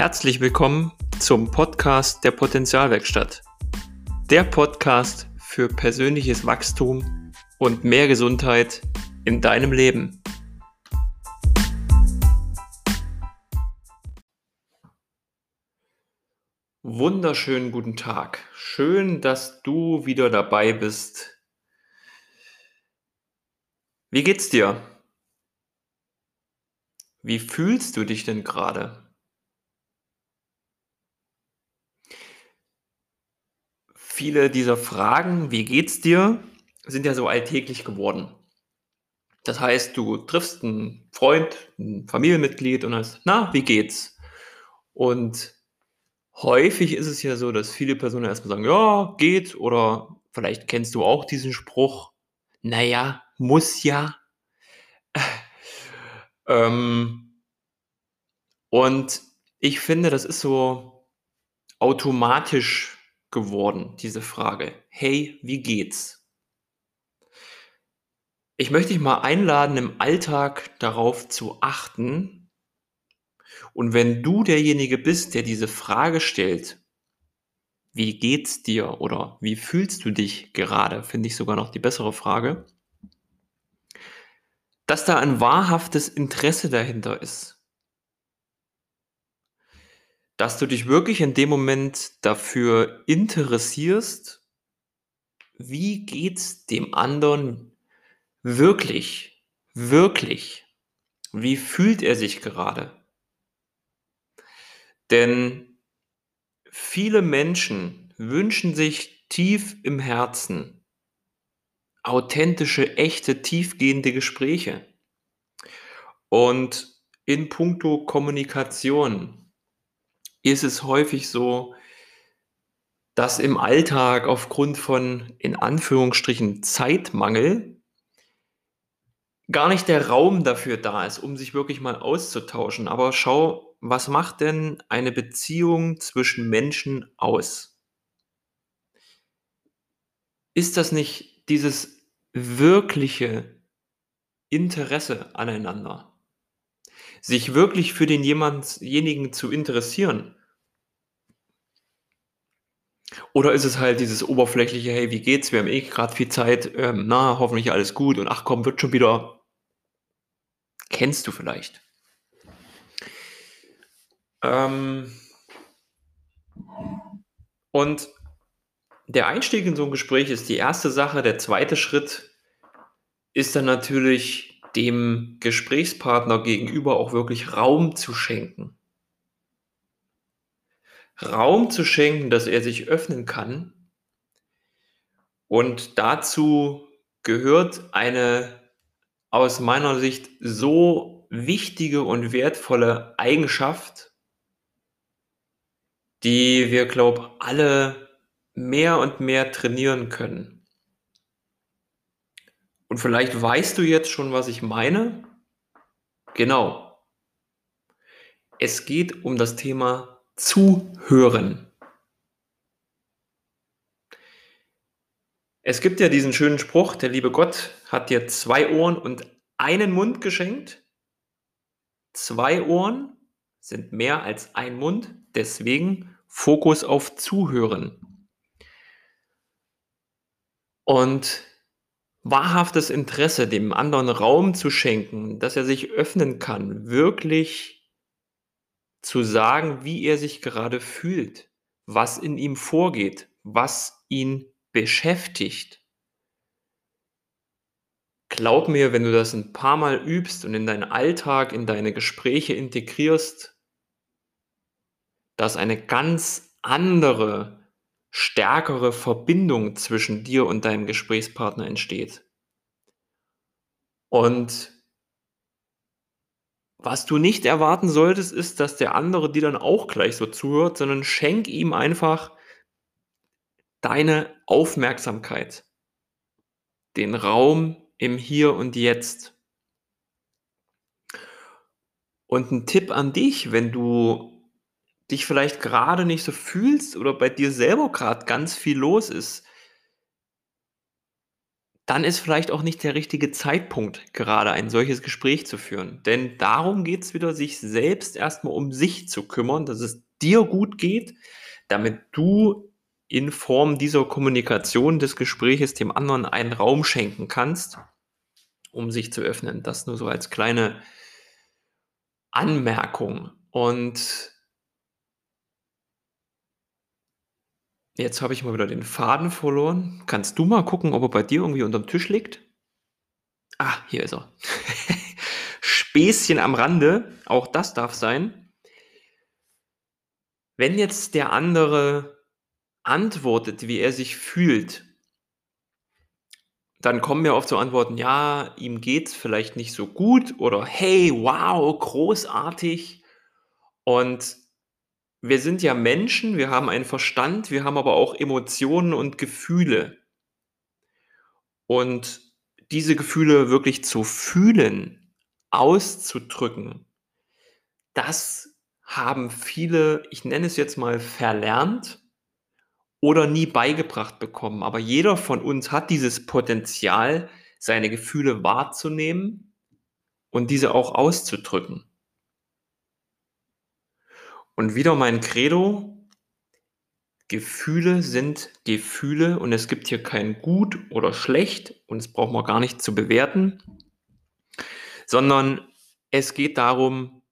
Herzlich willkommen zum Podcast der Potenzialwerkstatt. Der Podcast für persönliches Wachstum und mehr Gesundheit in deinem Leben. Wunderschönen guten Tag. Schön, dass du wieder dabei bist. Wie geht's dir? Wie fühlst du dich denn gerade? Viele dieser Fragen, wie geht's dir, sind ja so alltäglich geworden. Das heißt, du triffst einen Freund, ein Familienmitglied und hast, na, wie geht's? Und häufig ist es ja so, dass viele Personen erstmal sagen, ja, geht, oder vielleicht kennst du auch diesen Spruch, naja, muss ja. ähm, und ich finde, das ist so automatisch geworden, diese Frage. Hey, wie geht's? Ich möchte dich mal einladen, im Alltag darauf zu achten. Und wenn du derjenige bist, der diese Frage stellt, wie geht's dir oder wie fühlst du dich gerade, finde ich sogar noch die bessere Frage, dass da ein wahrhaftes Interesse dahinter ist dass du dich wirklich in dem Moment dafür interessierst, wie geht's dem anderen wirklich, wirklich? Wie fühlt er sich gerade? Denn viele Menschen wünschen sich tief im Herzen authentische, echte, tiefgehende Gespräche. Und in puncto Kommunikation ist es häufig so, dass im Alltag aufgrund von in Anführungsstrichen Zeitmangel gar nicht der Raum dafür da ist, um sich wirklich mal auszutauschen. Aber schau, was macht denn eine Beziehung zwischen Menschen aus? Ist das nicht dieses wirkliche Interesse aneinander? Sich wirklich für denjenigen zu interessieren? Oder ist es halt dieses oberflächliche, hey, wie geht's? Wir haben eh gerade viel Zeit, ähm, na, hoffentlich alles gut und ach komm, wird schon wieder. Kennst du vielleicht? Ähm, und der Einstieg in so ein Gespräch ist die erste Sache. Der zweite Schritt ist dann natürlich dem Gesprächspartner gegenüber auch wirklich Raum zu schenken. Raum zu schenken, dass er sich öffnen kann. Und dazu gehört eine aus meiner Sicht so wichtige und wertvolle Eigenschaft, die wir, glaube ich, alle mehr und mehr trainieren können. Und vielleicht weißt du jetzt schon, was ich meine. Genau. Es geht um das Thema Zuhören. Es gibt ja diesen schönen Spruch, der liebe Gott hat dir zwei Ohren und einen Mund geschenkt. Zwei Ohren sind mehr als ein Mund, deswegen Fokus auf Zuhören. Und wahrhaftes Interesse, dem anderen Raum zu schenken, dass er sich öffnen kann, wirklich zu sagen, wie er sich gerade fühlt, was in ihm vorgeht, was ihn beschäftigt. Glaub mir, wenn du das ein paar Mal übst und in deinen Alltag, in deine Gespräche integrierst, dass eine ganz andere stärkere Verbindung zwischen dir und deinem Gesprächspartner entsteht. Und was du nicht erwarten solltest, ist, dass der andere dir dann auch gleich so zuhört, sondern schenk ihm einfach deine Aufmerksamkeit, den Raum im Hier und Jetzt. Und ein Tipp an dich, wenn du dich vielleicht gerade nicht so fühlst oder bei dir selber gerade ganz viel los ist, dann ist vielleicht auch nicht der richtige Zeitpunkt, gerade ein solches Gespräch zu führen. Denn darum geht es wieder, sich selbst erstmal um sich zu kümmern, dass es dir gut geht, damit du in Form dieser Kommunikation des Gespräches dem anderen einen Raum schenken kannst, um sich zu öffnen. Das nur so als kleine Anmerkung. Und Jetzt habe ich mal wieder den Faden verloren. Kannst du mal gucken, ob er bei dir irgendwie unterm Tisch liegt? Ah, hier ist er. Späßchen am Rande, auch das darf sein. Wenn jetzt der andere antwortet, wie er sich fühlt, dann kommen mir oft so Antworten, ja, ihm geht es vielleicht nicht so gut oder hey, wow, großartig. Und wir sind ja Menschen, wir haben einen Verstand, wir haben aber auch Emotionen und Gefühle. Und diese Gefühle wirklich zu fühlen, auszudrücken, das haben viele, ich nenne es jetzt mal verlernt oder nie beigebracht bekommen. Aber jeder von uns hat dieses Potenzial, seine Gefühle wahrzunehmen und diese auch auszudrücken. Und wieder mein Credo, Gefühle sind Gefühle und es gibt hier kein gut oder schlecht und es braucht man gar nicht zu bewerten, sondern es geht darum,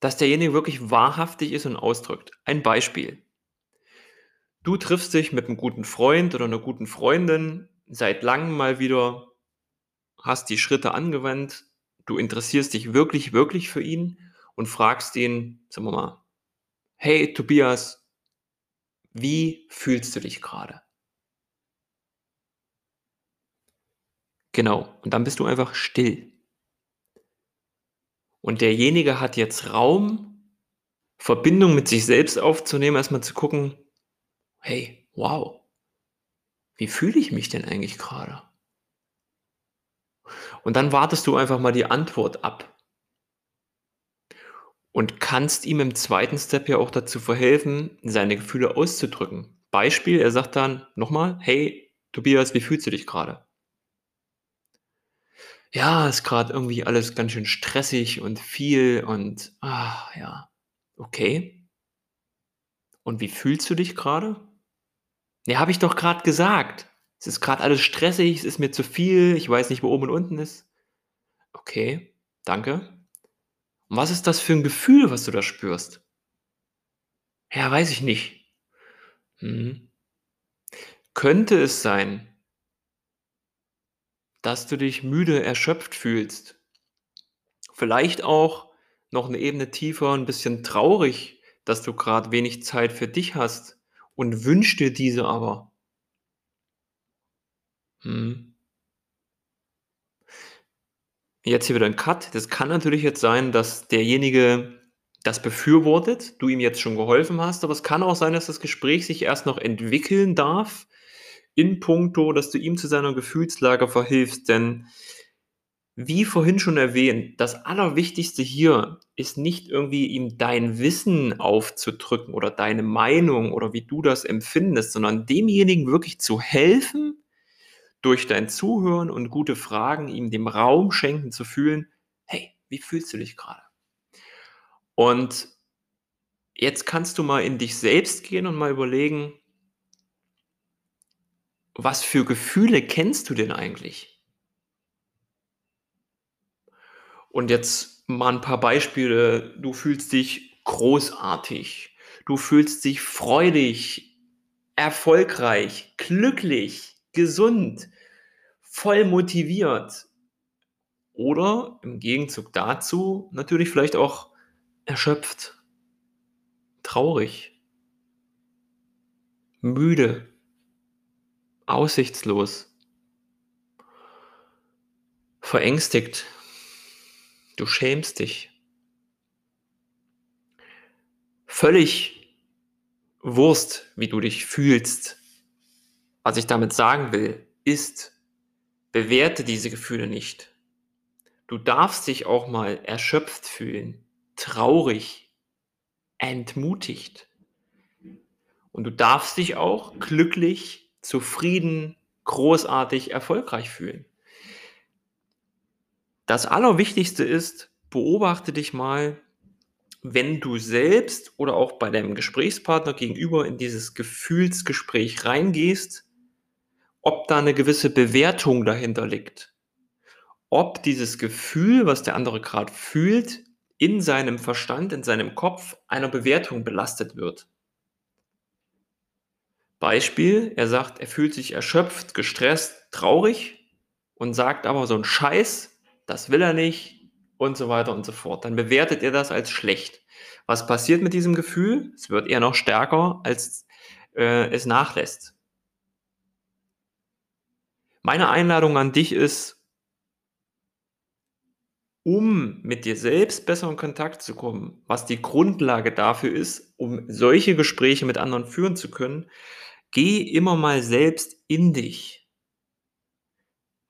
dass derjenige wirklich wahrhaftig ist und ausdrückt. Ein Beispiel. Du triffst dich mit einem guten Freund oder einer guten Freundin seit langem mal wieder, hast die Schritte angewandt, du interessierst dich wirklich, wirklich für ihn und fragst ihn, sagen wir mal, hey Tobias, wie fühlst du dich gerade? Genau, und dann bist du einfach still. Und derjenige hat jetzt Raum, Verbindung mit sich selbst aufzunehmen, erstmal zu gucken, hey, wow, wie fühle ich mich denn eigentlich gerade? Und dann wartest du einfach mal die Antwort ab und kannst ihm im zweiten Step ja auch dazu verhelfen, seine Gefühle auszudrücken. Beispiel, er sagt dann nochmal, hey Tobias, wie fühlst du dich gerade? Ja, ist gerade irgendwie alles ganz schön stressig und viel und ah ja, okay. Und wie fühlst du dich gerade? Ja, habe ich doch gerade gesagt. Es ist gerade alles stressig, es ist mir zu viel, ich weiß nicht, wo oben und unten ist. Okay, danke. Und was ist das für ein Gefühl, was du da spürst? Ja, weiß ich nicht. Hm. Könnte es sein, dass du dich müde, erschöpft fühlst? Vielleicht auch noch eine Ebene tiefer, ein bisschen traurig, dass du gerade wenig Zeit für dich hast und wünschst dir diese aber. Hm. Jetzt hier wieder ein Cut. Das kann natürlich jetzt sein, dass derjenige das befürwortet, du ihm jetzt schon geholfen hast, aber es kann auch sein, dass das Gespräch sich erst noch entwickeln darf in puncto, dass du ihm zu seiner Gefühlslage verhilfst, denn wie vorhin schon erwähnt, das Allerwichtigste hier ist nicht irgendwie ihm dein Wissen aufzudrücken oder deine Meinung oder wie du das empfindest, sondern demjenigen wirklich zu helfen, durch dein Zuhören und gute Fragen ihm dem Raum schenken zu fühlen, hey, wie fühlst du dich gerade? Und jetzt kannst du mal in dich selbst gehen und mal überlegen, was für Gefühle kennst du denn eigentlich? Und jetzt mal ein paar Beispiele. Du fühlst dich großartig. Du fühlst dich freudig, erfolgreich, glücklich, gesund, voll motiviert. Oder im Gegenzug dazu natürlich vielleicht auch erschöpft, traurig, müde, aussichtslos, verängstigt, du schämst dich, völlig Wurst, wie du dich fühlst, was ich damit sagen will, ist, bewerte diese Gefühle nicht. Du darfst dich auch mal erschöpft fühlen, traurig, entmutigt. Und du darfst dich auch glücklich, zufrieden, großartig erfolgreich fühlen. Das Allerwichtigste ist, beobachte dich mal, wenn du selbst oder auch bei deinem Gesprächspartner gegenüber in dieses Gefühlsgespräch reingehst, ob da eine gewisse Bewertung dahinter liegt. Ob dieses Gefühl, was der andere gerade fühlt, in seinem Verstand, in seinem Kopf einer Bewertung belastet wird. Beispiel, er sagt, er fühlt sich erschöpft, gestresst, traurig und sagt aber so ein Scheiß, das will er nicht und so weiter und so fort. Dann bewertet er das als schlecht. Was passiert mit diesem Gefühl? Es wird eher noch stärker, als äh, es nachlässt. Meine Einladung an dich ist, um mit dir selbst besser in Kontakt zu kommen, was die Grundlage dafür ist, um solche Gespräche mit anderen führen zu können, geh immer mal selbst in dich.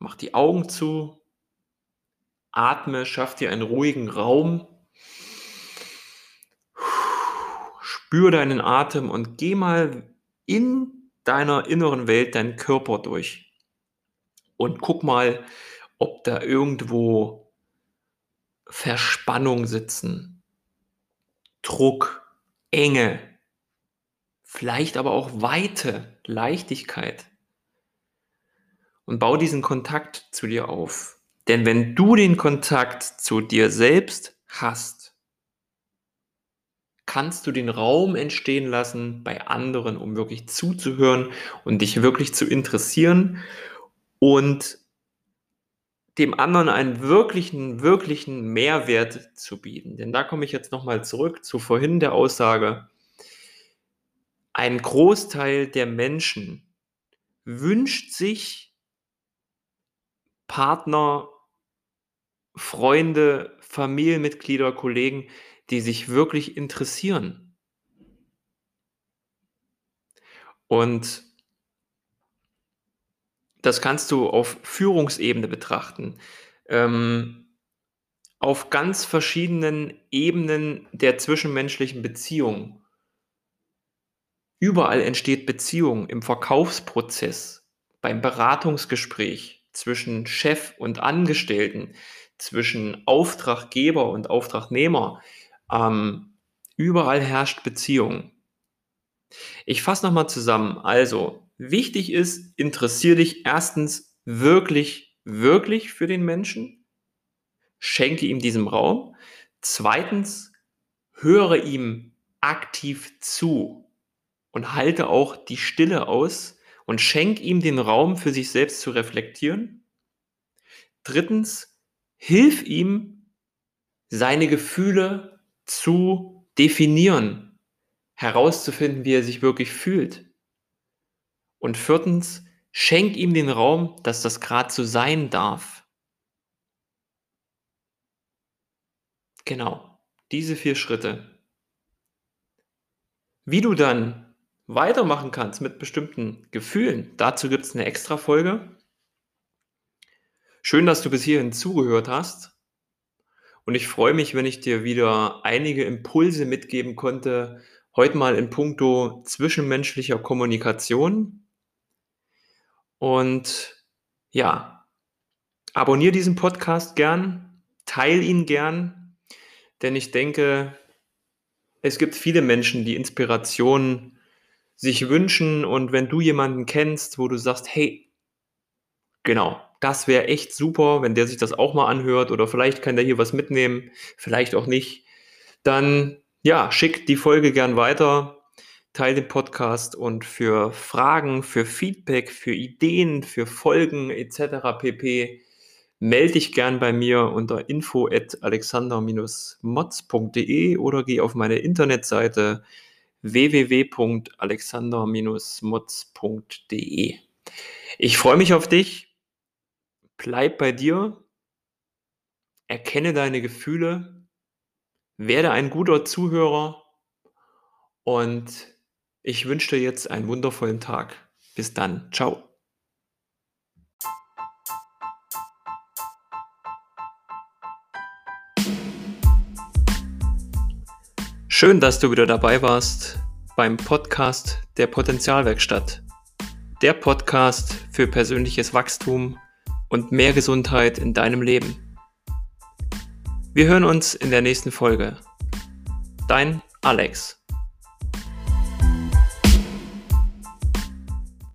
Mach die Augen zu, atme, schaff dir einen ruhigen Raum, spür deinen Atem und geh mal in deiner inneren Welt deinen Körper durch und guck mal, ob da irgendwo Verspannung sitzen, Druck, Enge, vielleicht aber auch Weite, Leichtigkeit. Und bau diesen Kontakt zu dir auf. Denn wenn du den Kontakt zu dir selbst hast, kannst du den Raum entstehen lassen bei anderen, um wirklich zuzuhören und dich wirklich zu interessieren und dem anderen einen wirklichen, wirklichen Mehrwert zu bieten. Denn da komme ich jetzt nochmal zurück zu vorhin der Aussage, ein Großteil der Menschen wünscht sich Partner, Freunde, Familienmitglieder, Kollegen, die sich wirklich interessieren. Und das kannst du auf Führungsebene betrachten. Ähm, auf ganz verschiedenen Ebenen der zwischenmenschlichen Beziehung. Überall entsteht Beziehung im Verkaufsprozess, beim Beratungsgespräch zwischen Chef und Angestellten, zwischen Auftraggeber und Auftragnehmer. Ähm, überall herrscht Beziehung. Ich fasse nochmal zusammen. Also, wichtig ist, interessiere dich erstens wirklich, wirklich für den Menschen. Schenke ihm diesen Raum. Zweitens, höre ihm aktiv zu und halte auch die Stille aus und schenk ihm den Raum für sich selbst zu reflektieren. Drittens, hilf ihm, seine Gefühle zu definieren, herauszufinden, wie er sich wirklich fühlt. Und viertens, schenk ihm den Raum, dass das gerade so sein darf. Genau, diese vier Schritte. Wie du dann weitermachen kannst mit bestimmten Gefühlen, dazu gibt es eine extra Folge. Schön, dass du bis hierhin zugehört hast. Und ich freue mich, wenn ich dir wieder einige Impulse mitgeben konnte, heute mal in puncto zwischenmenschlicher Kommunikation. Und ja, abonniere diesen Podcast gern, teile ihn gern, denn ich denke, es gibt viele Menschen, die Inspiration sich wünschen und wenn du jemanden kennst, wo du sagst, hey, genau, das wäre echt super, wenn der sich das auch mal anhört oder vielleicht kann der hier was mitnehmen, vielleicht auch nicht. Dann ja, schick die Folge gern weiter, teile den Podcast und für Fragen, für Feedback, für Ideen, für Folgen etc. pp. Melde dich gern bei mir unter info at alexander-motz.de oder geh auf meine Internetseite www.alexander-motz.de. Ich freue mich auf dich bleib bei dir, erkenne deine Gefühle, werde ein guter Zuhörer und ich wünsche dir jetzt einen wundervollen Tag. Bis dann. Ciao. Schön, dass du wieder dabei warst beim Podcast der Potenzialwerkstatt. der Podcast für persönliches Wachstum und mehr Gesundheit in deinem Leben. Wir hören uns in der nächsten Folge. Dein Alex.